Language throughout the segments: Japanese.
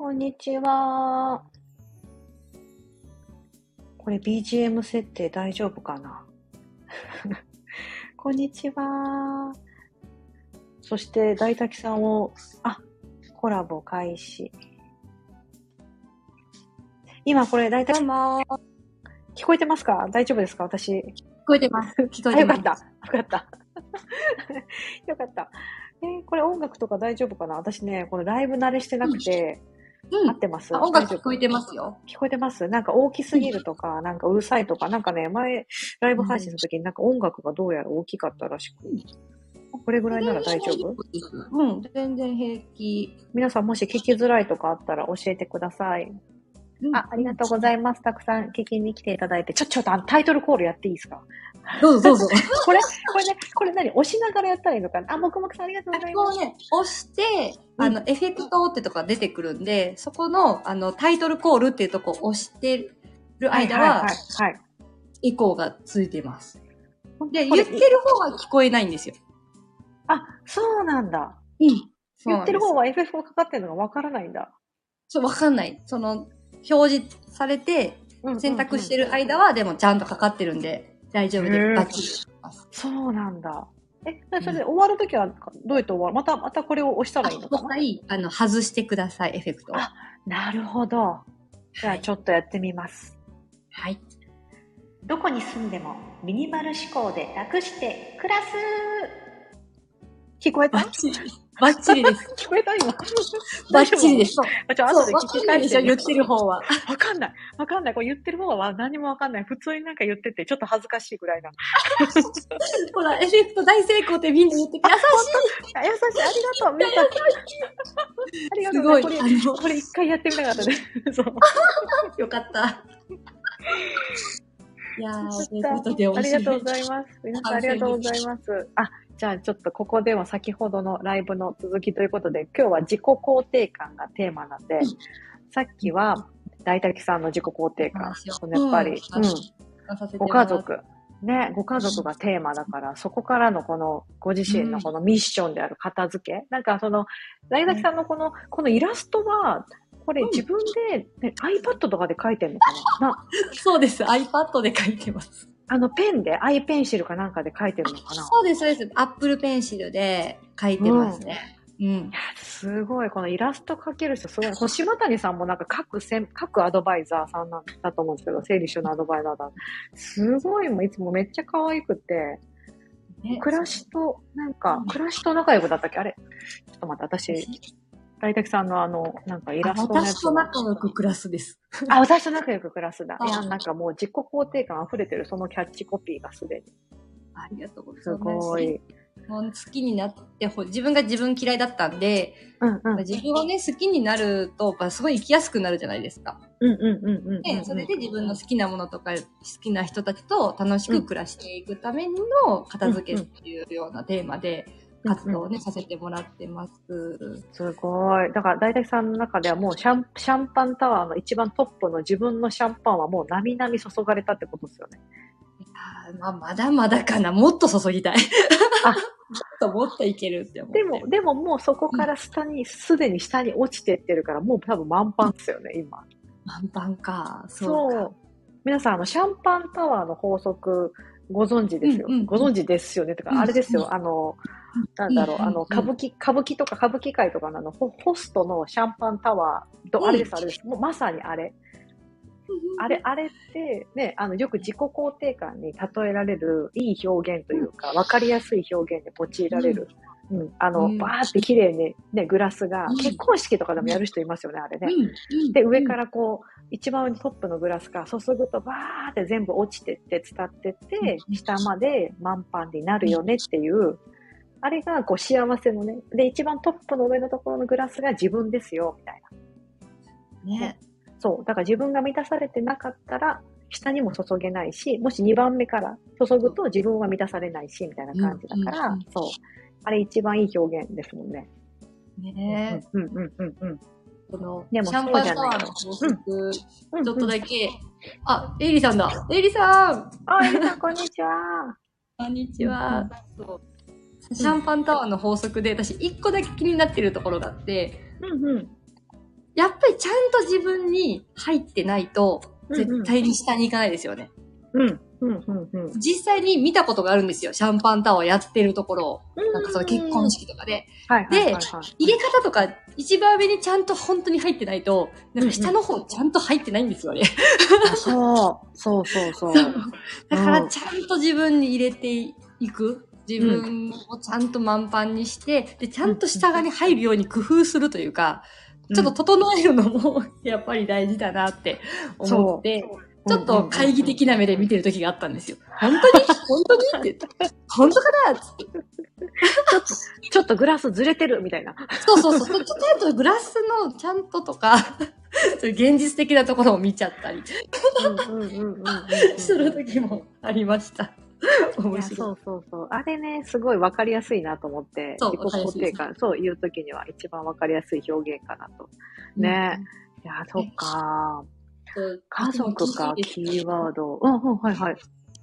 こんにちは。これ BGM 設定大丈夫かな？こんにちは。そして大滝さんを、あ、コラボ開始。今これ大滝どうも。聞こえてますか？大丈夫ですか？私。聞こえてます。聞こえあ、てます。よかった。よかった。よかった。えーこれ音楽とか大丈夫かな？私ね、このライブ慣れしてなくて、うん合ってます？あ音楽聞こえてますよ。聞こえてます？なんか大きすぎるとか、なんかうるさいとか、なんかね、前、ライブ配信の時になんか音楽がどうやら大きかったらしく。これぐらいなら大丈夫？うん、全然平気。皆さんもし聞きづらいとかあったら教えてください。あ、ありがとうございます。たくさん聞きに来ていただいて。ちょ、ちょっとあのタイトルコールやっていいですか？どうぞどうぞ。これ、これね、これ何押しながらやったらいいのかな？あ、もくもくさんありがとうございます。こうね、押して、あの、エフェクトってとこが出てくるんで、そこの、あの、タイトルコールっていうとこを押してる間は、はい、はい、はい。エコーがついてます。で、言ってる方は聞こえないんですよ。あ、そうなんだ。うん。言ってる方はは FF がかかってるのがわからないんだ。そう、わかんない。その、表示されて、選択してる間は、でもちゃんとかかってるんで、大丈夫でへーバッチリ。そうなんだ。え、それで終わるときはどうやって終わる？また、またこれを押したらいいのかな？もう一回、あの、外してください、エフェクトを。あなるほど。じゃあちょっとやってみます。はい。どこに住んでもミニマル思考で楽して暮らす聞こえた？バッチリ。です。聞こえた今。バッチリです。ちょ、後でわ聞き返してょ、言ってる方は。わかんない。わかんない。これ言ってる方は何もわかんない。普通になんか言ってて、ちょっと恥ずかしいぐらいな の。ほら、エフェクト大成功ってみんな言ってくださあ優しい。ありがとう。皆さん。ありがとう、すごいこれ、一回やってみたかったね。そう。い。よかった。いやー、というやことで、ありがとうごいざいます。皆さんありがとうございます。あ、じゃあちょっとここでは先ほどのライブの続きということで、今日は自己肯定感がテーマなんで、うんさっきは大滝さんの自己肯定感やっぱり、うんうん、ご家族。ね、ご家族がテーマだから、そこからのこの、ご自身のこのミッションである片付け。なんかその、大滝さんのこの、このイラストは、これうん自分で、ね iPad とかで描いてんのかな？な そうです。iPad で書いてます。あのペンで、アイペンシルかなんかで描いてるのかな？そうです、そうです。Apple Pencil で書いてますね。うん。すごい、このイラスト描ける人すごい。この島谷さんもなんか各せん、各アドバイザーさんなんだと思うんですけど、整理収納アドバイザーだ。すごい、もういつもめっちゃ可愛くて、ね暮らしと、なんかうん、暮らしと仲良くだったっけ？あれ？ちょっと待って、私、大滝さんのあの、なんかイラスト私と仲良く暮らすです。あ、私と仲良く暮らすだ。あいや、なんかもう自己肯定感溢れてる、そのキャッチコピーがすでに。ありがとうございすます。ごい。もう好きになってほ、自分が自分嫌いだったんで、うんうん。自分をね、好きになると、やっぱすごい生きやすくなるじゃないですか。うんうんうんうんうん。で、それで自分の好きなものとか、好きな人たちと楽しく暮らしていくための片付けっていうようなテーマで活動をね、させてもらってます。すごい。だから、大体さんの中ではもうシャン、シャンパンタワーの一番トップの自分のシャンパンはもうなみなみ注がれたってことですよね。いやーまあ、まだまだかな。もっと注ぎたい。あもっともっといけるって思。でも、でももうそこから下に、すでに下に落ちてってるから、もう多分満帆ですよね、今。満帆か。そうか。皆さん、あの、シャンパンタワーの法則、ご存知ですよ。うんうんご存知ですよね。てか、うんあれですよ。うんあの、なんだろう、あの、歌舞伎、歌舞伎とか歌舞伎界とかのホホストのシャンパンタワーと、うん。あれです、あれです。もうまさにあれ。あれ、あれって、ね、あの、よく自己肯定感に例えられるいい表現というか、わかりやすい表現で用いられる。うん、あの、うん。バーって綺麗にね、グラスが、うん。結婚式とかでもやる人いますよね、あれね。うん。で、上からこう、一番上にトップのグラスが注ぐとバーって全部落ちてって伝ってって、うん。下まで満帆になるよねっていう、あれがこう幸せのね、で、一番トップの上のところのグラスが自分ですよ、みたいな。ね。そう。だから自分が満たされてなかったら、下にも注げないし、もし2番目から注ぐと自分は満たされないし、みたいな感じだから、うんうんうんそう。あれ一番いい表現ですもんね。ねうんうんうんうん。この、でもシャンパンタワーの法則、うんちょっとだけ、あ、エイリさんだ。エイリさんあ、エリさん、こんにちは。こんにちは。そうシャンパンタワーの法則で、私、一個だけ気になってるところがあって、うんうん。やっぱりちゃんと自分に入ってないと、絶対に下に行かないですよね。うん。うん。うん。うん。実際に見たことがあるんですよ。シャンパンタワーやってるところを。なんかその結婚式とかで。はいはいはいはい。入れ方とか一番上にちゃんと本当に入ってないと、なんか下の方ちゃんと入ってないんですよね。そう。そうそう そう。だからちゃんと自分に入れていく。自分をちゃんと満帆にして、で、ちゃんと下がに入るように工夫するというか、ちょっと整えるのもやっぱり大事だなって思って、ちょっと懐疑的な目で見てる時があったんですよ。本当に？本当に？って。本当かな？って。ちょっとグラスずれてるみたいな。そうそうそう。ちょっとグラスのちゃんととか、そういう現実的なところを見ちゃったり。する時もありました。面白い。そうそうそう。あれね、すごいわかりやすいなと思って、そう自己肯定感、そういう時には一番わかりやすい表現かなと。ねいや、そっか。うん。家族か、キーワード。うんうん、はいはい。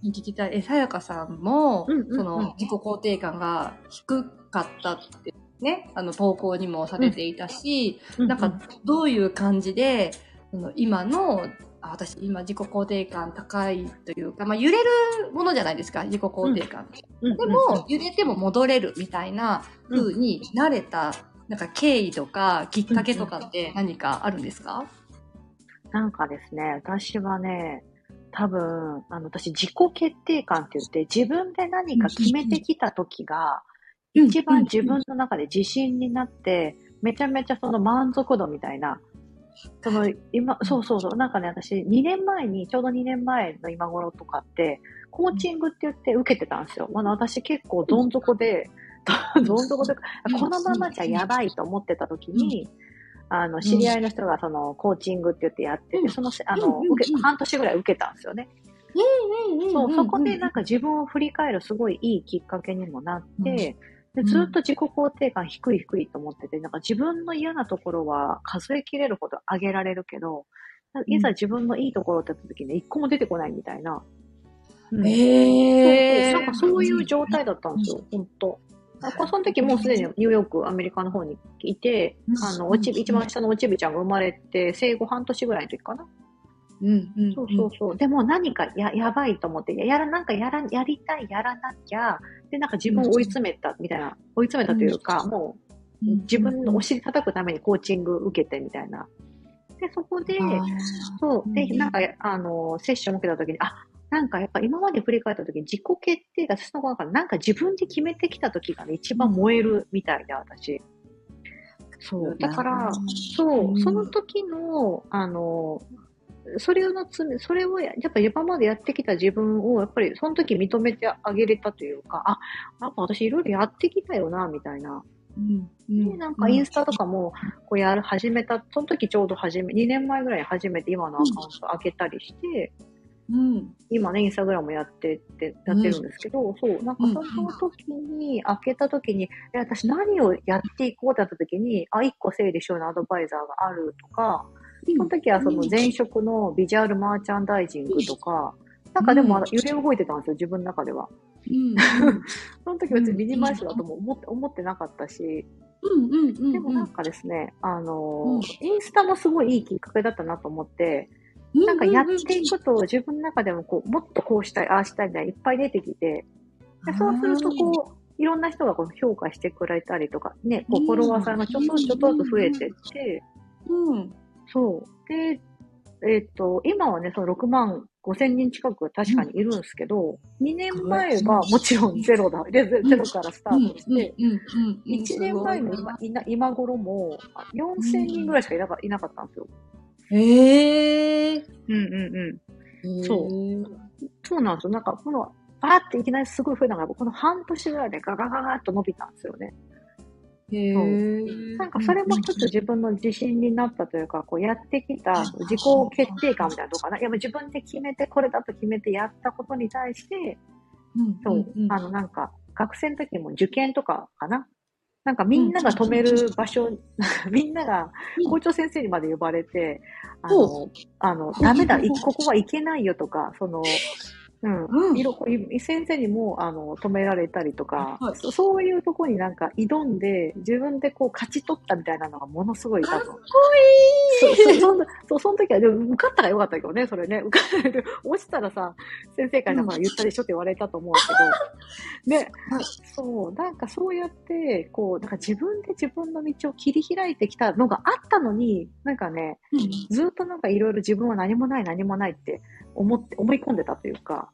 聞きたい。え、さやかさんも、うんうんうんその、自己肯定感が低かったってね、あの、投稿にもされていたし、なんか、どういう感じで、その今の、あ私、今自己肯定感高いというか、まあ、揺れるものじゃないですか、自己肯定感。うん、でも、揺れても戻れるみたいな風になれた、なんか経緯とか、きっかけとかって何かあるんですか？なんかですね、私はね、多分、あの、私、自己決定感って言って、自分で何か決めてきた時が、一番自分の中で自信になって、めちゃめちゃその満足度みたいな、その、今、そうそうそう、なんかね、私、2年前に、ちょうど2年前の今頃とかって、コーチングって言って受けてたんですよ。まだ私結構どん底で、どん底で、このままじゃやばいと思ってた時に、あの、知り合いの人がその、コーチングって言ってやってて、その、あの、受け、半年ぐらい受けたんですよね。そう、そこでなんか自分を振り返るすごいいいきっかけにもなって、でずっと自己肯定感低い低いと思ってて、なんか自分の嫌なところは数えきれるほど上げられるけど、いざ自分のいいところって言った時に一個も出てこないみたいな。うんえそうそうなんかそういう状態だったんですよ、本当。あその時もうすでにニューヨーク、アメリカの方にいて、あの、おちび、一番下のおちびちゃんが生まれて、生後半年ぐらいの時かな。うんうんそうそうそう。でも何かや、やばいと思って、ややら、なんかやら、やりたい、やらなきゃ、で、なんか自分を追い詰めた、みたいな、追い詰めたというか、もう、自分のお尻叩くためにコーチング受けて、みたいな。で、そこで、そう。で、なんか、あの、セッション受けた時に、あ、なんかやっぱ今まで振り返った時に自己決定が、私の中でなんか自分で決めてきた時がね、一番燃えるみたいで、私。そう。だから、そう、その時の、あの、それのつそれをや、やっぱ今までやってきた自分を、やっぱりその時認めてあげれたというか、あ、なんか私いろいろやってきたよな、みたいな。で、なんかインスタとかも、こうやる、始めた、その時ちょうど始め、2年前ぐらいに始めて今のアカウント開けたりして、うん。今ね、インスタグラムやってって、やってるんですけど、そう、なんかその時に、開けた時に、え、私何をやっていこうってなった時に、あ、一個整理しようのアドバイザーがあるとか、その時はその前職のビジュアルマーチャンダイジングとか、なんかでも揺れ動いてたんですよ、自分の中では。うん。その時別にミニマリストだとも思って思ってなかったし、うんうんうん。でもなんかですね、あのうん、インスタもすごいいいきっかけだったなと思って、なんかやっていくと自分の中でもこう、もっとこうしたい、ああしたいみたいないっぱい出てきて、でそうするとこう、いろんな人がこう評価してくれたりとか、ね、こうフォロワーさんがちょっとちょっとずつ増えてって、うん。そう。で、えっ、と、今はね、その6万5千人近く確かにいるんですけど、2年前はもちろんゼロだ。で、ゼゼロからスタートして、うんうんうん。1年前の今今頃も4000人ぐらいしかいなかいなかったんですよ。へえ。うんうんうん。そうう。そうなんですよ。なんか、この、バーっていきなりすごい増えたのが、この半年ぐらいでガガガガッと伸びたんですよね。へえ。なんかそれも一つ自分の自信になったというか、こうやってきた自己決定感みたいなのかな？やっぱ自分で決めて、これだと決めてやったことに対して、うんそう、あのなんか、学生の時も受験とかかな？なんかみんなが止める場所、みんなが校長先生にまで呼ばれて、あの、あの、ダメだ、いここはいけないよとか、その、うん。うん。色先生にもあの止められたりとか、はい。そそういうところになんか挑んで、自分でこう勝ち取ったみたいなのがものすごい多分。かっこそいい。そそそうその時は、でも受かったらよかったけどね、それね。受かって 落ちたらさ、先生からほら言ったでしょって言われたと思うけど、ね、はい。そう、なんかそうやって、こう、なんか自分で自分の道を切り開いてきたのがあったのに、なんかね、ずっとなんかいろいろ自分は何もない何もないって思って、思い込んでたというか、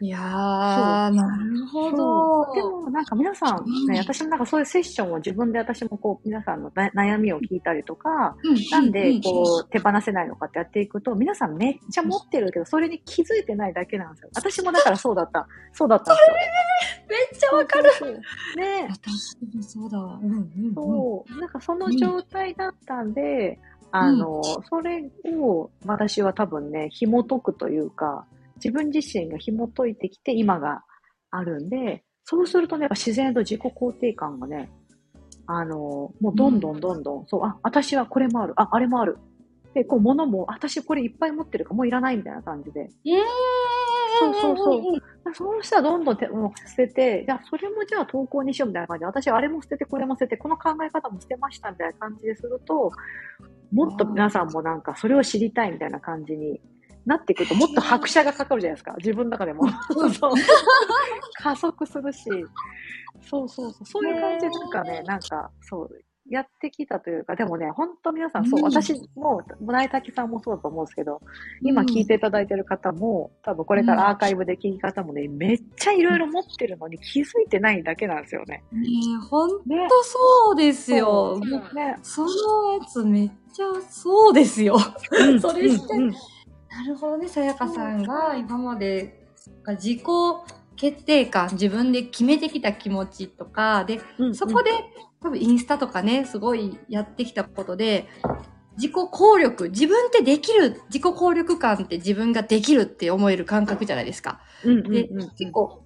いやー、なるほど。でもなんか皆さん、ね、うん私もなんかそういうセッションを自分で私もこう皆さんのな悩みを聞いたりとか、うん、なんでこうう手放せないのかってやっていくと、皆さんめっちゃ持ってるけど、それに気づいてないだけなんですよ。私もだからそうだった。そうだったんですよ。めっちゃわかる。ね私もそうだわ。うんうんうん。そう、なんかその状態だったんで、あの、それを私は多分ね、紐解くというか、自分自身が紐解いてきて今があるんで、そうするとね、やっぱ自然と自己肯定感がね、あの、もうどんどんどんどん、そう、あ、私はこれもある、あ、あれもある。で、こう、物も、私これいっぱい持ってるからもういらないみたいな感じで。そうそうそうそうしたらどんどん手もう捨てて、じゃあそれもじゃあ投稿にしようみたいな感じで、私あれも捨てて、これも捨てて、この考え方も捨てましたみたいな感じですると、もっと皆さんもなんかそれを知りたいみたいな感じになってくると、もっと拍車がかかるじゃないですか、自分の中でも。そう。加速するし、そうそうそう、そういう感じでなんかね、なんかそう、やってきたというか、でもね、本当皆さんそう、うん私も、村井滝さんもそうだと思うんですけど、今聞いていただいてる方も、多分これからアーカイブで聞き方もね、めっちゃいろいろ持ってるのに気づいてないだけなんですよね。ねえ、ほんね。とそうですよ。そうもうね。そのやつめっちゃそうですよ。うん それしてうんうんなるほどね、さやかさんが今まで自己決定感、自分で決めてきた気持ちとか、で、うんそこで多分インスタとかね、すごいやってきたことで、自己効力、自分ってできる、自己効力感って自分ができるって思える感覚じゃないですか。うんうんで、うん結構、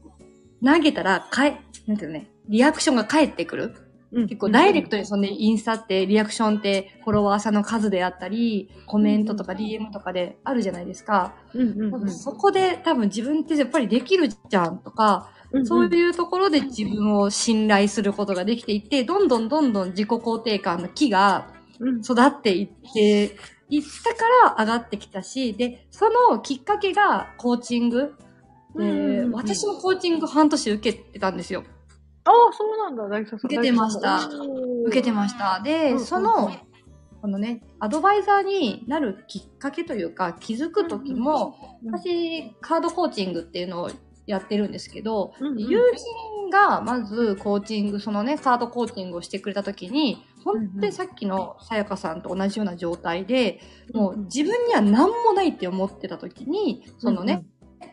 投げたら、かえ、なんていうのね、リアクションが返ってくる。うん結構ダイレクトにそのね、インスタってリアクションってフォロワーさんの数であったり、コメントとか DM とかであるじゃないですか。うんうんうんそこで多分自分ってやっぱりできるじゃんとか、うんそういうところで自分を信頼することができていって、どんどんどんどん自己肯定感の木がうん育っていって、いったから上がってきたし、で、そのきっかけがコーチング。で、私もコーチング半年受けてたんですよ。ああ、そうなんだ、大吉さん。受けてました受けてました。で、その、このね、アドバイザーになるきっかけというか、気づくときも、うん私、カードコーチングっていうのをやってるんですけど、うんうん。友人がまずコーチング、そのね、カードコーチングをしてくれたときに、本当にさっきのさやかさんと同じような状態で、もう自分には何もないって思ってたときに、そのね、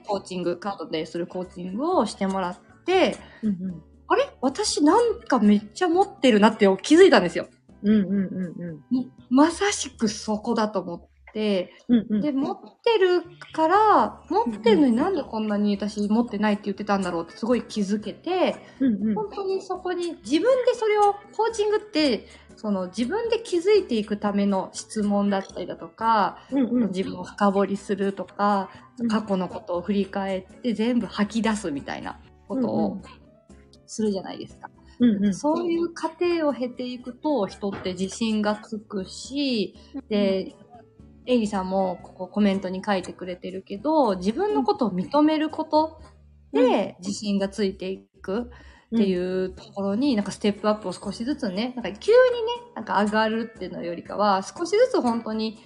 コーチング、カードでするコーチングをしてもらって、うんうん。あれ？私なんかめっちゃ持ってるなって気づいたんですよ。うんうんうんうん。まさしくそこだと思って、うんうん。で、持ってるから、持ってるのになんでこんなに私持ってないって言ってたんだろうってすごい気づけて、うんうん。本当にそこに自分でそれを、コーチングって、その自分で気づいていくための質問だったりだとか、うんうん。自分を深掘りするとか、うん。過去のことを振り返って全部吐き出すみたいなことうんをするじゃないですか。うんうん。そういう過程を経ていくと人って自信がつくし、で、エイリさんもここコメントに書いてくれてるけど、自分のことを認めることで自信がついていくっていうところに、なんかステップアップを少しずつね、なんか急にね、なんか上がるっていうのよりかは、少しずつ本当に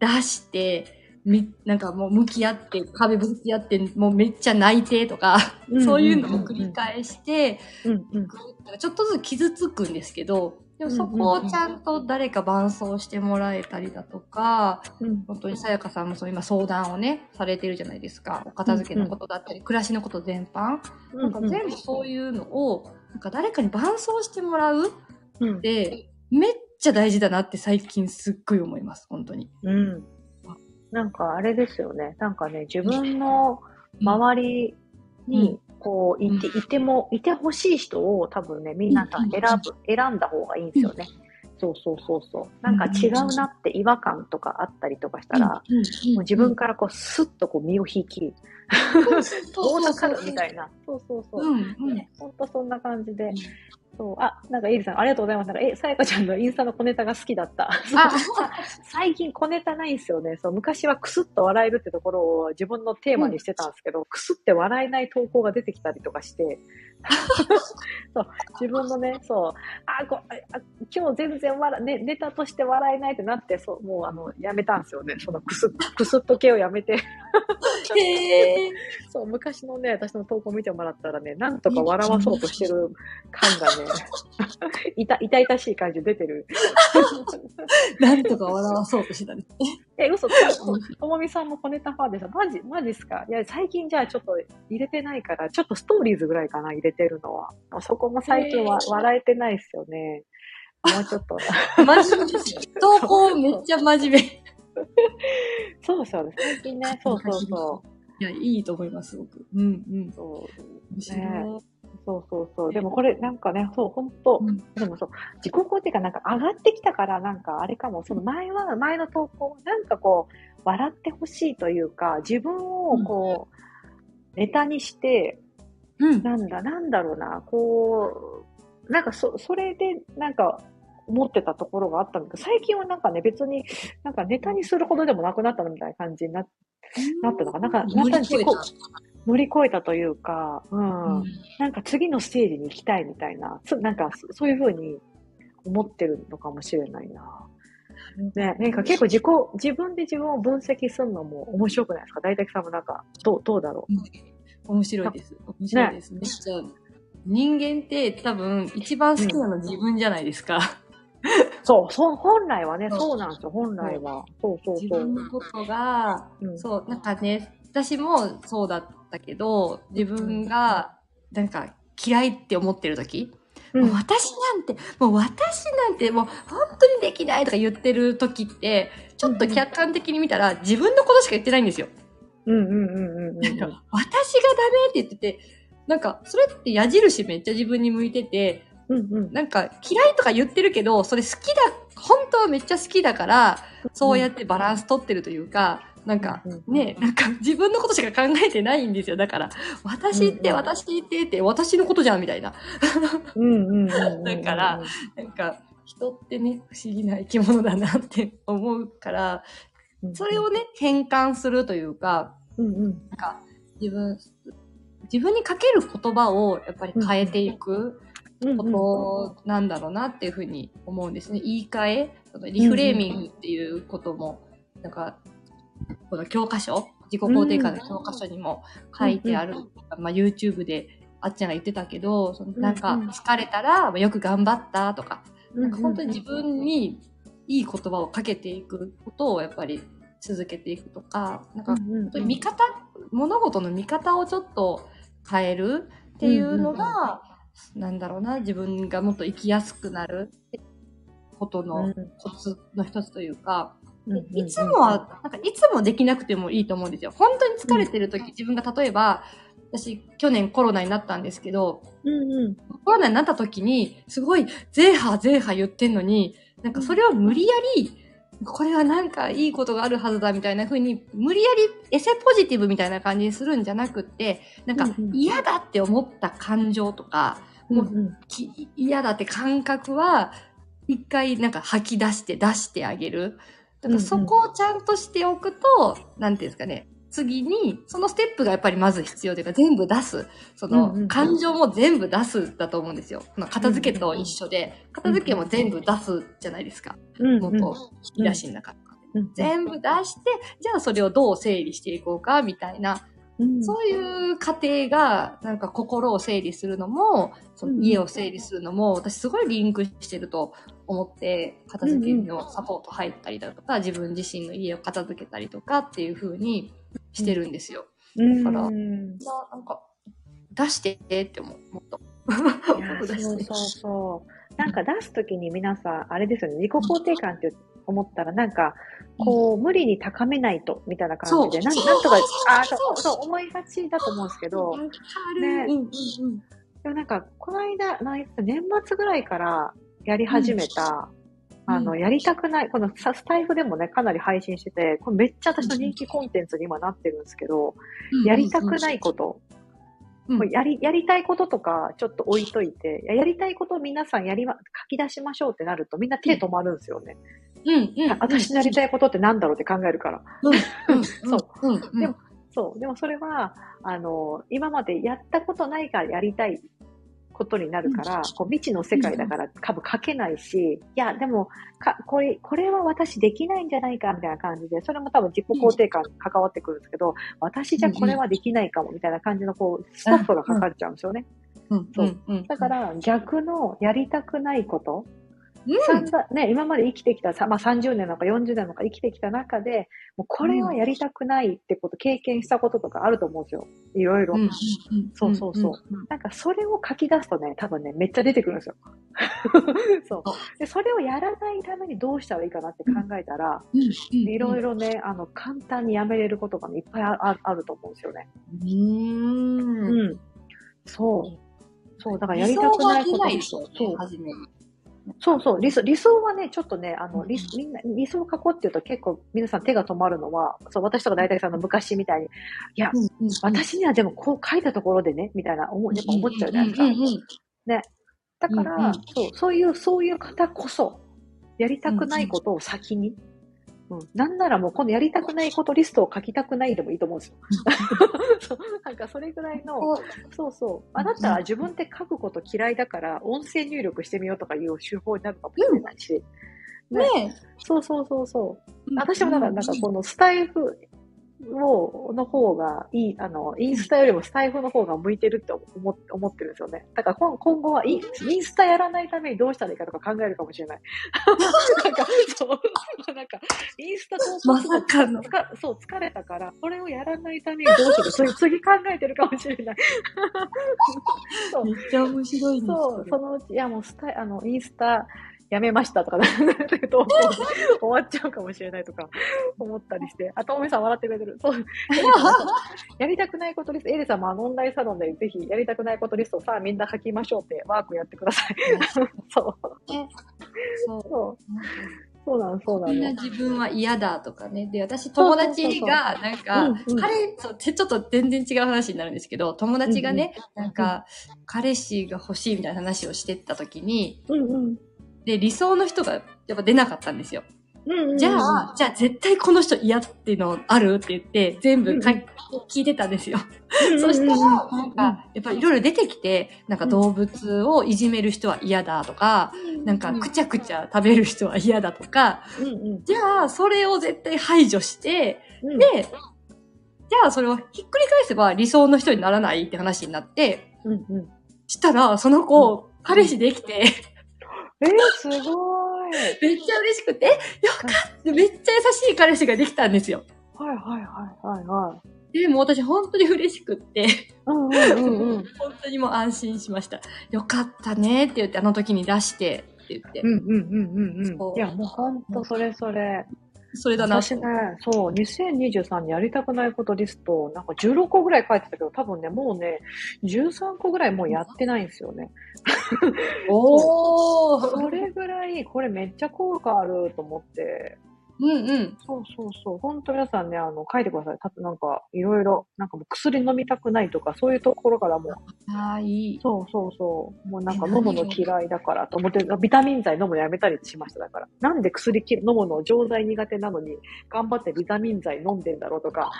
出して、み、なんかもう向き合って、壁向き合って、もうめっちゃ泣いてとか、うんそういうのを繰り返して、ちょっとずつ傷つくんですけど、でもそこをちゃんと誰か伴走してもらえたりだとか、うん。本当にさやかさんもそう今相談をね、されてるじゃないですか。お片付けのことだったり、暮らしのこと全般。なんか全部そういうのを、なんか誰かに伴走してもらううん。って、めっちゃ大事だなって最近すっごい思います、本当に。うん。なんかあれですよね。なんかね、自分の周りに、こう、いて、いても、いてほしい人を多分ね、みんなさうん選ぶ、選んだ方がいいんですよね。そうそうそうそう。なんか違うなって違和感とかあったりとかしたら、もう自分からこうスッとこう身を引き、どうなかる？みたいな。そうそうそう。ほんとそんな感じで。そう。あ、なんか、エリさん、ありがとうございます。なんか、え、さやかちゃんのインスタの小ネタが好きだった。あ最近小ネタないんですよね。そう、昔はクスッと笑えるってところを自分のテーマにしてたんですけど、クスって笑えない投稿が出てきたりとかして、そう、自分のね、そう、あ、こあ今日全然笑、ね、ネタとして笑えないってなって、そう、もうあの、やめたんですよね。そのクスッ、クスッと系をやめて。へえ。そう、昔のね、私の投稿見てもらったらね、なんとか笑わそうとしてる感がね、痛痛々しい感じ出てる。なんとか笑わそうとしてたね。え、嘘つともみさんも小ネタファンでさ、マジ、マジっすか？いや、最近じゃあちょっと入れてないから、ちょっとストーリーズぐらいかな、入れてるのは。そこも最近は笑えてないっすよね。もうちょっと。真面目。投稿めっちゃ真面目。いそうそう、最近ね、そうそうそう。や、いいと思います、すごく。うんうん。そう面白い。そうそうそう。でもこれなんかね、そう、本当、うんでもそう、自己肯定感なんか上がってきたから、なんかあれかも、その前は、前の投稿、なんかこう、笑ってほしいというか、自分をこう、ネタにして、うん。なんだ、なんだろうな、こう、なんかそ、それで、なんか、思ってたところがあったんだけど、最近はなんかね、別に、なんかネタにするほどでもなくなったのみたいな感じにななったのかな。なんか、なんか乗り越えた。というか、うん。なんか次のステージに行きたいみたいな、つなんかそそういうふうに思ってるのかもしれないな。ね、なんか結構自己、自分で自分を分析するのも面白くないですか？大体さんもなんか、どう、どうだろう？面白いです。面白いです。めっちゃ、人間って多分一番好きなの自分じゃないですか。そう、そう、本来はね、そうなんですよ、本来は。そうそうそう。自分のことが、うんそう、なんかね、私もそうだったけど、自分が、なんか嫌いって思ってる時、うんもう私なんて、もう私なんてもう本当にできないとか言ってる時って、ちょっと客観的に見たら自分のことしか言ってないんですよ。うんうんうんうんうん。私がダメって言ってて、なんかそれって矢印めっちゃ自分に向いてて、うんうん。なんか嫌いとか言ってるけど、それ好きだ、本当はめっちゃ好きだから、そうやってバランス取ってるというか、なんかうんね、なんか自分のことしか考えてないんですよ。だから、私ってうん私ってって私のことじゃんみたいな。だから、なんか人ってね、不思議な生き物だなって思うから、うんそれを、ね、変換するというか、うんうん。なんか自分、自分にかける言葉をやっぱり変えていく。ことなんだろうなっていうふうに思うんですね。言い換え、リフレーミングっていうことも、なんか、この教科書、自己肯定感の教科書にも書いてある、まあ YouTube であっちゃんが言ってたけど、そのなんか疲れたら、まあよく頑張ったとか、うんなんか本当に自分にいい言葉をかけていくことをやっぱり続けていくとか、なんか見方、物事の見方をちょっと変えるっていうのが、なんだろうな、自分がもっと生きやすくなることのコツの一つというか、いつもは、なんかいつもできなくてもいいと思うんですよ。本当に疲れてる時、自分が例えば、私、去年コロナになったんですけど、うんうん。コロナになった時に、すごい、ゼーハーゼーハー言ってんのに、なんかそれを無理やり、これはなんかいいことがあるはずだみたいな風に、無理やりエセポジティブみたいな感じにするんじゃなくって、なんか嫌だって思った感情とか、もう嫌だって感覚は、一回なんか吐き出して出してあげる。だからそこをちゃんとしておくと、なんていうんですかね、次に、そのステップがやっぱりまず必要というか、全部出す。その、感情も全部出すだと思うんですよ。片付けと一緒で、片付けも全部出すじゃないですか。うん元、引き出しの中とか全部出して、じゃあそれをどう整理していこうか、みたいな、うん。そういう過程が、なんか心を整理するのも、その家を整理するのも、私すごいリンクしてると思って、片付けのサポート入ったりだとか、自分自身の家を片付けたりとかっていう風にしてるんですよ。うん。だからうんななんか、出してって思う、もっと。そうそうそう。なんか出すときに皆さん、あれですよね、自己肯定感って思ったら、なんか、こう、無理に高めないと、みたいな感じで、なんなんとかあーそうそう、思いがちだと思うんですけど、ね。でもなんか、この間、年末ぐらいからやり始めた、あの、やりたくない、このさスタイフでもね、かなり配信してて、これめっちゃ私の人気コンテンツに今なってるんですけど、やりたくないこと、うんもうやり、やりたいこととか、ちょっと置いといて、ややりたいことを皆さんやりま、書き出しましょうってなると、みんな手止まるんですよね。うんうん。私のやりたいことってなんだろうって考えるから。うん。そううん。うん。でもそう。でもそれは、あの、今までやったことないからやりたいことになるから、こう未知の世界だから多分書けないし、いや、でも、か、これ、これは私できないんじゃないかみたいな感じで、それも多分自己肯定感に関わってくるんですけど、私じゃこれはできないかもみたいな感じのこう、ストップがかかっちゃうんですよね。うん。そう。うん。だから逆のやりたくないこと、うんね、今まで生きてきた、さまあ、30年とか40年とか生きてきた中で、もうこれはやりたくないってこと、経験したこととかあると思うんですよ。いろいろ。うん。そうそうそう。なんかそれを書き出すとね、多分ね、めっちゃ出てくるんですよ。そう。で、それをやらないためにどうしたらいいかなって考えたら、いろいろ。ろね、あの、簡単にやめれることが、ね、いっぱいあると思うんですよね。うん。うん。そう。そう、だからやりたくないこと理そう初めに。そうそう、理想、理想はね、ちょっとね、あの、理みんな、理想を書こうっていうと結構皆さん手が止まるのは、そう、私とか大体さんの昔みたいに、いや、私にはでもこう書いたところでね、みたいな思う、やっぱ思っちゃうじゃないですか。だから、うんうん。そう、そういう、そういう方こそ、やりたくないことを先に、うん、なんならもうこのやりたくないことリストを書きたくないでもいいと思うんですよ。そうなんかそれぐらいの、そうそう。あなたは自分で書くこと嫌いだから、音声入力してみようとかいう手法になるかもしれないし。ねそうそうそうそう。私もだから、なんかこのスタイフを、の方がいい、あの、インスタよりもスタイフの方が向いてるって思って思ってるんですよね。だから今今後はインインスタやらないためにどうしたらいいかとか考えるかもしれない。なんか、そう。なんか、インスタ投稿まさかのつかそう、疲れたから、これをやらないためにどうしよう次次考えてるかもしれない。そうめっちゃ面白いです。そう、そのうち、いやもうスタイ、あの、インスタやめましたとか、終わっちゃうかもしれないとか思ったりして、あ、ともみさん笑ってくれてる。そう。やりたくないことリスト、エリさんもあのオンラインサロンでぜひやりたくないことリストをさあみんな書きましょうってワークやってください。そう。そう。そう。そうなの、そうなみんなの。自分は嫌だとかね。で、私友達が、なんかうんうん、彼、ちょっと全然違う話になるんですけど、友達がね、なんか、彼氏が欲しいみたいな話をしてった時に、うんうん。で、理想の人がやっぱ出なかったんですよ。うんうん、じゃあ、じゃあ絶対この人嫌っていうのあるって言って、全部かうん聞いてたんですよ。うん、そしたら、ら、なんか、やっぱりいろいろ出てきて、なんか動物をいじめる人は嫌だとか、なんかくちゃくちゃ食べる人は嫌だとか、うんうん。じゃあそれを絶対排除して、うん、で、じゃあそれをひっくり返せば理想の人にならないって話になって、うんうん。したらその子、彼氏できて、えー、すごい。めっちゃ嬉しくて、えよかっためっちゃ優しい彼氏ができたんですよ。はいはいはいはいはい。でも私本当に嬉しくって、うんうんうんうん。本当にもう安心しました。よかったねって言って、あの時に出してって言って。うんうんうんうんうん。いや、もうほんとそれそれ。それだな私ね、そう、2023にやりたくないことリスト、なんか16個ぐらい書いてたけど、多分ね、もうね、13個ぐらいもうやってないんですよね。おー。それぐらい、これめっちゃ効果あると思って、うんうん。そうそうそう。本当皆さんね、あの、書いてください。たなんか、いろいろ、なんかもう薬飲みたくないとか、そういうところからもう、ああ、いい。そうそうそう。もうなんかえ飲むの嫌いだからと思って、ビタミン剤飲むのやめたりしました。だから。なんで薬き飲むの錠剤苦手なのに、頑張ってビタミン剤飲んでんだろうとか。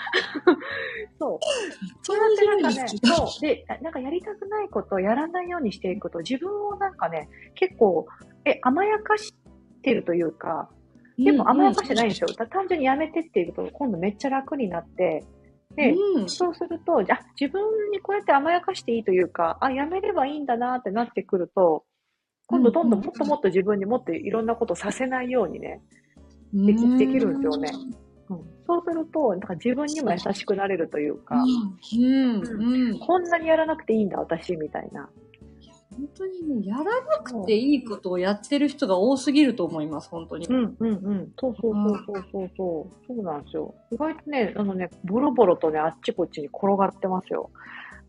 そう。そうやってなんかね、そう。で、なんかやりたくないことをやらないようにしていくと、自分をなんかね、結構、え、甘やかしてるというか、でも甘やかしてないんですよ。た単純にやめてっていうと、今度めっちゃ楽になって、で、うん。そうすると、じゃあ自分にこうやって甘やかしていいというか、あ、やめればいいんだなってなってくると、今度どんどんもっともっと自分にもっといろんなことをさせないようにね、できできるんですよねうん、そうすると、なんか自分にも優しくなれるというか、うん。うん。うん。こんなにやらなくていいんだ、私、みたいな。本当にね、やらなくていいことをやってる人が多すぎると思います、本当に。うんうんうん。そうそうそうそうそうそう。そうなんですよ。意外とね、あのね、ボロボロとね、あっちこっちに転がってますよ。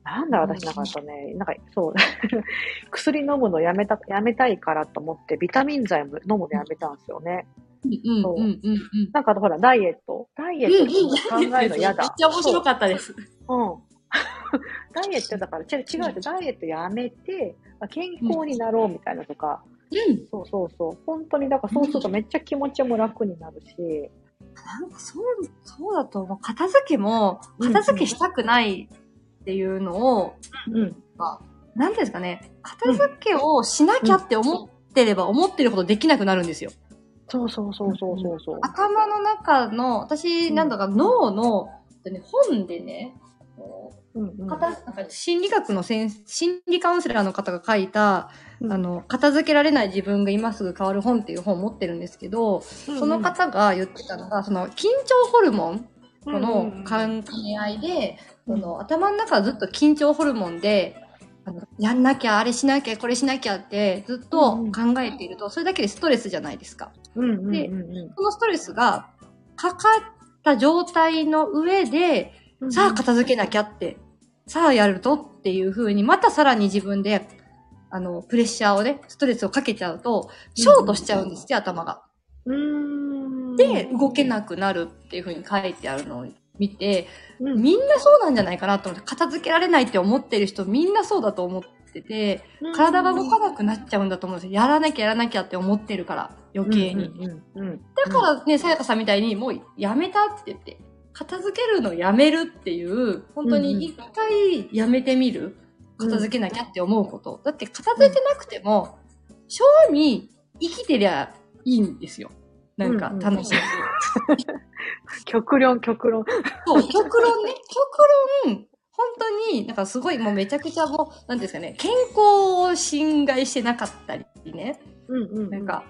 なんだ私なんかとね、なんかそう、薬飲むのやめた、やめたいからと思って、ビタミン剤も飲むのやめたんですよね。うんうんうんうん。なんかほら、ダイエット。ダイエット考えるの嫌だ。めっちゃ面白かったです。そう。うん。ダイエットだから、違う違うダイエットやめて、まあ健康になろうみたいなとか、うん。そうそうそう。本当に、だからそうするとめっちゃ気持ちも楽になるし、なんかそう、そうだと思う。片付けも、片付けしたくないっていうのを、うん。なんていうんですかね、片付けをしなきゃって思ってれば思ってるほどできなくなるんですよ。そうそうそうそうそうそう。頭の中の、私、なんだか脳の、ね、本でね、うんうん。片なんか心理学の先心理カウンセラーの方が書いた、うん。あの、片付けられない自分が今すぐ変わる本っていう本を持ってるんですけど、その方が言ってたのが、その緊張ホルモンとの関係合いで、うんその頭の中はずっと緊張ホルモンで、あのやんなきゃ、あれしなきゃ、これしなきゃってずっと考えていると、それだけでストレスじゃないですか。うんうんうんでうん。そのストレスがかかった状態の上で、うんさあ片付けなきゃって、さあやるとっていう風に、またさらに自分で、あの、プレッシャーをね、ストレスをかけちゃうと、ショートしちゃうんですって、頭が。で、動けなくなるっていう風に書いてあるのを見て、うん。みんなそうなんじゃないかなと思って、片付けられないって思ってる人、みんなそうだと思ってて、体が動かなくなっちゃうんだと思うんですよ。やらなきゃやらなきゃって思ってるから、余計に。だからね、さやかさんみたいに、もうやめたって言って、片付けるのやめるっていう、本当に一回やめてみる？片付けなきゃって思うこと。だって片付いてなくても、正味生きてりゃいいんですよ。なんか楽しい。極論極論。そう、極論ね、極論、本当に、なんかすごいもうめちゃくちゃもう、なんですかね、健康を侵害してなかったりね。うんうんなんか、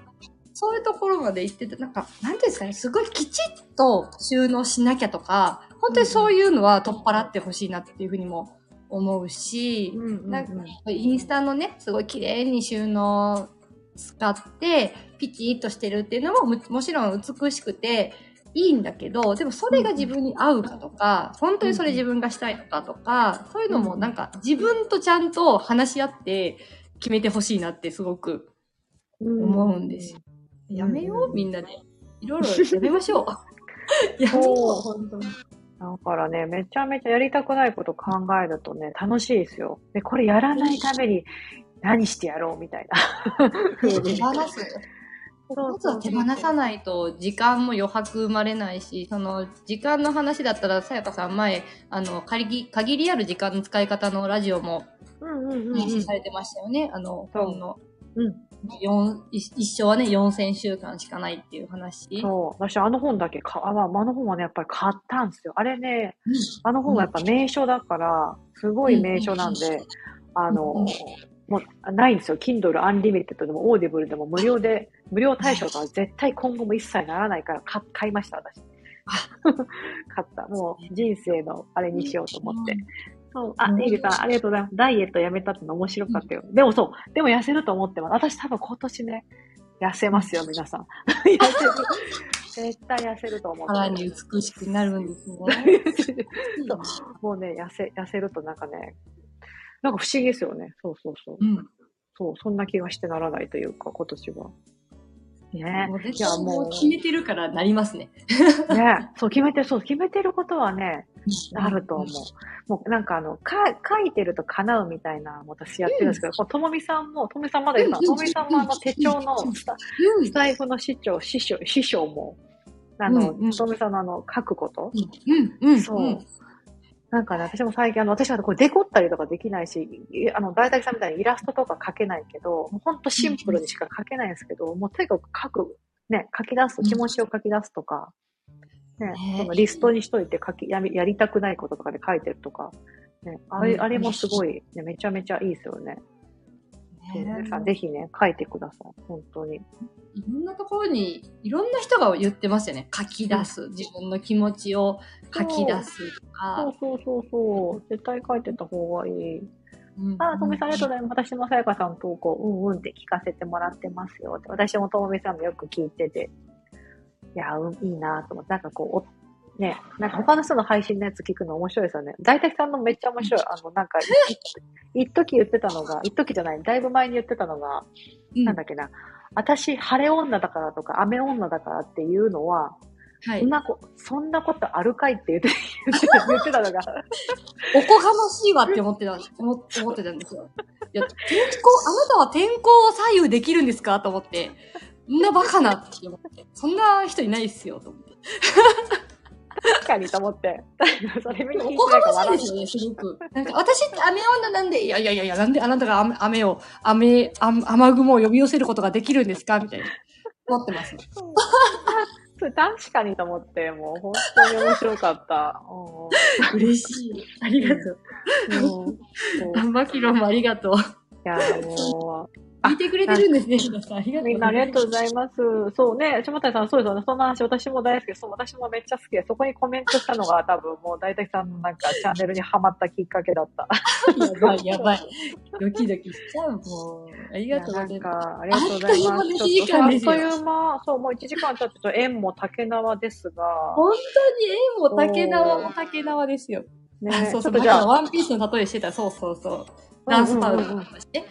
そういうところまで行ってて、なんか、なんていうんですかね、すごいきちっと収納しなきゃとか、本当にそういうのは取っ払ってほしいなっていうふうにも思うし、うんうんうんなんか、インスタのね、すごい綺麗に収納使って、ピチッとしてるっていうのもももちろん美しくていいんだけど、でもそれが自分に合うかとか、本当にそれ自分がしたいのかとか、そういうのもなんか自分とちゃんと話し合って決めてほしいなってすごく思うんですよ。やめよう、みんなで。いろいろ やめましょう。やめよう、そう本当に。だからね、めちゃめちゃやりたくないこと考えるとね、楽しいですよ。で、これやらないために何してやろうみたいな。手放す。まずは手放さないと時間も余白生まれないし、その時間の話だったら、さやかさん前、あの、限り、限りある時間の使い方のラジオもうんうんうんされてましたよね。あの、本の。うん四一一生はね、4000週間しかないっていう話。そう。私、あの本だけか、あ、の本はね、やっぱり買ったんですよ。あれね、うんあの本はやっぱ名所だから、すごい名所なんで、あの、うんもう、ないんですよ。Kindle Unlimited でも、Audible でも無料で、無料対象から絶対今後も一切ならないから買買いました、私。買った。もう人生のあれにしようと思って。そう。あ、うんエイリさん、ありがとうございます。ダイエットやめたっての面白かったよ。でもそう。でも痩せると思ってます。私多分今年ね、痩せますよ、皆さん。痩せる。絶対痩せると思って腹に美しくなるんですね。そうもうね、痩せ、痩せるとなんかね、なんか不思議ですよね。そうそうそう。うん。そう、そんな気がしてならないというか、今年は。ね。もうももうう決めてるからなりますね。ね。そう、決めて、そう、決めてることはね、なると思う。もうなんかあの、か、書いてると叶うみたいな、私やってるんですけど、こうともみさんも、ともみさんまだいるかな、うん。ともみさんもあの手帳のスタうん。スタイフの師匠、師匠、師匠も、あの、ともみさんのあの、書くこと、うん、うん、そう。んなんかね、私も最近、あの、私はこうデコったりとかできないし、いあの、大体さんみたいにイラストとか描けないけど、もうほんとシンプルにしか描けないんですけど、もうとにかく書く、ね、書き出す、気持ちを書き出すとか、ね、ね。そのリストにしといて書きやみ、やりたくないこととかで書いてるとか、ね、あれ、うん。あれもすごい、ね、めちゃめちゃいいですよね。そう皆さんぜひね、書いてください。本当に。いろんなところに、いろんな人が言ってますよね。書き出す。自分の気持ちを書き出すとそかう。そうそうそう。絶対書いてた方がいい。うんあ、ともみさんありがとうございます。私もさやかさんの投稿、うんうんって聞かせてもらってますよって。私もともみさんもよく聞いてて。いや、うん、いいなと思って。なんかこう、ね、なんか他の人の配信のやつ聞くの面白いですよね。大体さんのめっちゃ面白い。あの、なんか、い一時言ってたのが、一時じゃない、だいぶ前に言ってたのが、うんなんだっけな、私、晴れ女だからとか、雨女だからっていうのは、はいそん。なこそんなことあるかいって言って 言ってたのが、おこがましいわって思ってた、思って思ってたんですよ。いや、天候、あなたは天候を左右できるんですかと思って。そんなバカなって思って。そんな人いないっすよ、と思って。確かにと思って。それ見に聞いておこがないからましいですよね、すごく。なんか、私って雨女なんで、いやいやいやいや、なんであなたが雨雨を、雨、雨雨雲を呼び寄せることができるんですか？みたいな。思ってます。それ確かにと思って、もう本当に面白かった。う 嬉しい。ありがとう。んう もありがとう。いや、もう、聞いてくれてるんですね、皆さん。ありがとうみんなありがとうございます。そうね、下谷さん、そうですよね。そんな話、私も大好きです。そう、私もめっちゃ好きで、そこにコメントしたのが 多分もう大体さんのなんかチャンネルにハマったきっかけだった。やばい、やばい。ドキドキしちゃう、もう。ありがとうございます。か、ありがとうございます。あっという間に1時間ですあっという間、そう、もう1時間経ってちょっと縁も竹縄ですが、本当に縁も竹縄も竹縄ですよ。ね、あそうそう、じゃあ、ワンピースの例えしてた、そうそうそう。ダンスパウダーとして。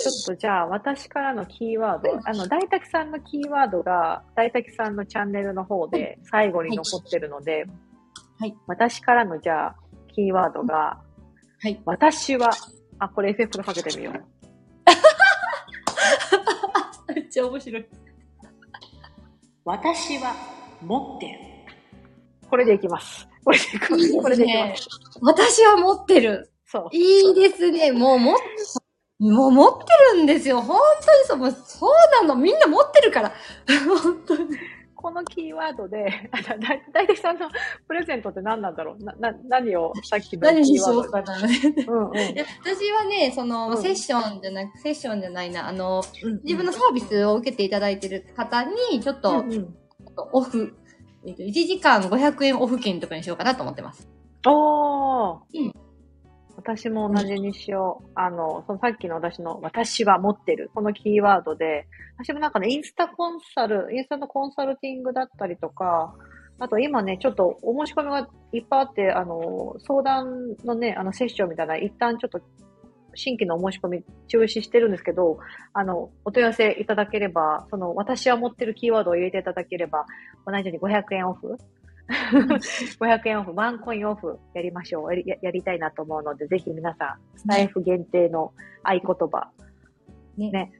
ちょっとじゃあ、私からのキーワード、あの、大滝さんのキーワードが、大滝さんのチャンネルの方で最後に残ってるので、はい私からのじゃあ、キーワードが、はい。私は、あ、これエフェクトかけてみよう。めっちゃ面白い。私は持ってる。これでいきます。これでいきます。これでいきます。私は持ってる。そう。いいですね。もう持っ、もう持ってるんですよ。本当にそう。もうそうなの。みんな持ってるから。本当に。このキーワードで、あだだ大体さんのプレゼントって何なんだろう？な、な、何をさっきの何にしようかな。うんうん。いや私はね、その、うんセッションじゃなく、セッションじゃないな、あの、うん自分のサービスを受けていただいてる方に、ちょっと、うんうんオフ、えっと、1時間500円オフ券とかにしようかなと思ってます。おー、うん私も同じにしよう。あの、そのさっきの私の私は持ってる、このキーワードで、私もなんかね、インスタコンサル、インスタのコンサルティングだったりとか、あと今ね、ちょっとお申し込みがいっぱいあって、あの、相談のね、あの、セッションみたいな、一旦ちょっと新規のお申し込み中止してるんですけど、あの、お問い合わせいただければ、その、私は持ってるキーワードを入れていただければ、同じように500円オフ500円オフ、ワンコインオフやりましょう。やりややりたいなと思うので、ぜひ皆さん、スタイフ限定の合言葉、ねね。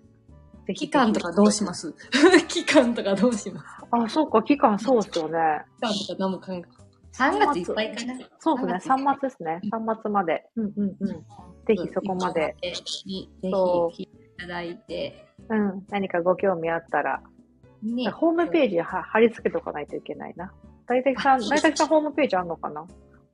ぜひ期間とかどうします？期間とかどうします？あ、そうか、期間そうっすよね。期間とか何も考え3月いっぱいかな。そうですね、3 3末ですね。3末まで。うんうんうん。ぜひそこまで、に。ぜひ、そう聞いていただいて。うん、何かご興味あったら、ね。ホームページは貼り付けとかないといけないな。大体さん、大体さんホームページあんのかな？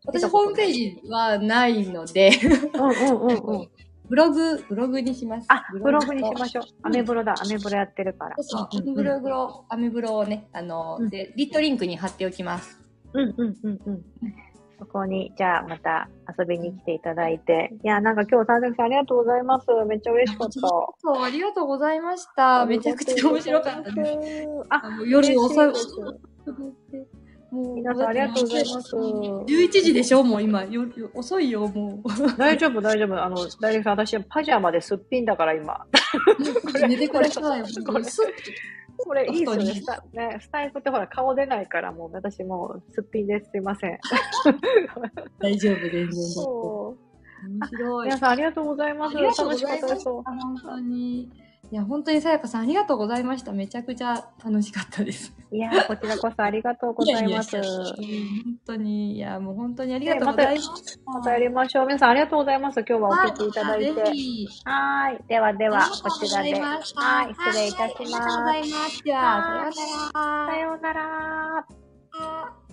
私ホームページはないので、うんうんうんうん。ブログ、ブログにします。あ、ブログにしまししょう。アメブロだ、アメブロやってるから。そうそう、ブログを、アメブロをね、あの、うんで、リットリンクに貼っておきます。うんうんうんうん。そこに、じゃあまた遊びに来ていただいて。いや、なんか今日、三崎さんありがとうございます。めっちゃ嬉しかった。そう、ありがとうございました。めちゃくちゃ面白かったです。す。あ、夜遅いもう皆さんありがとうございます。11時でしょ？もう今。よよ遅いよ、もう。大丈夫、大丈夫。あの、大丈夫私、パジャマですっぴんだから、今。寝てください。これこれ、いいっすよね。スタねスタイフってほら、顔出ないから、もう、私もう、すっぴんです。すいません。大丈夫、全然。そう。面白い。皆さん、ありがとうございます。楽しか。ったです。本当に。いや、本当にさやかさんありがとうございました。めちゃくちゃ楽しかったです。いやー、こちらこそありがとうございます。いやいや本当に、いや、もう本当にありがとうございます。またやりましょう。皆さんありがとうございます。今日はお聞きいただいて。はーい。ではでは、こちらで。はい。失礼いたしありがとうござまいます。では、さようなら。す。さようなら。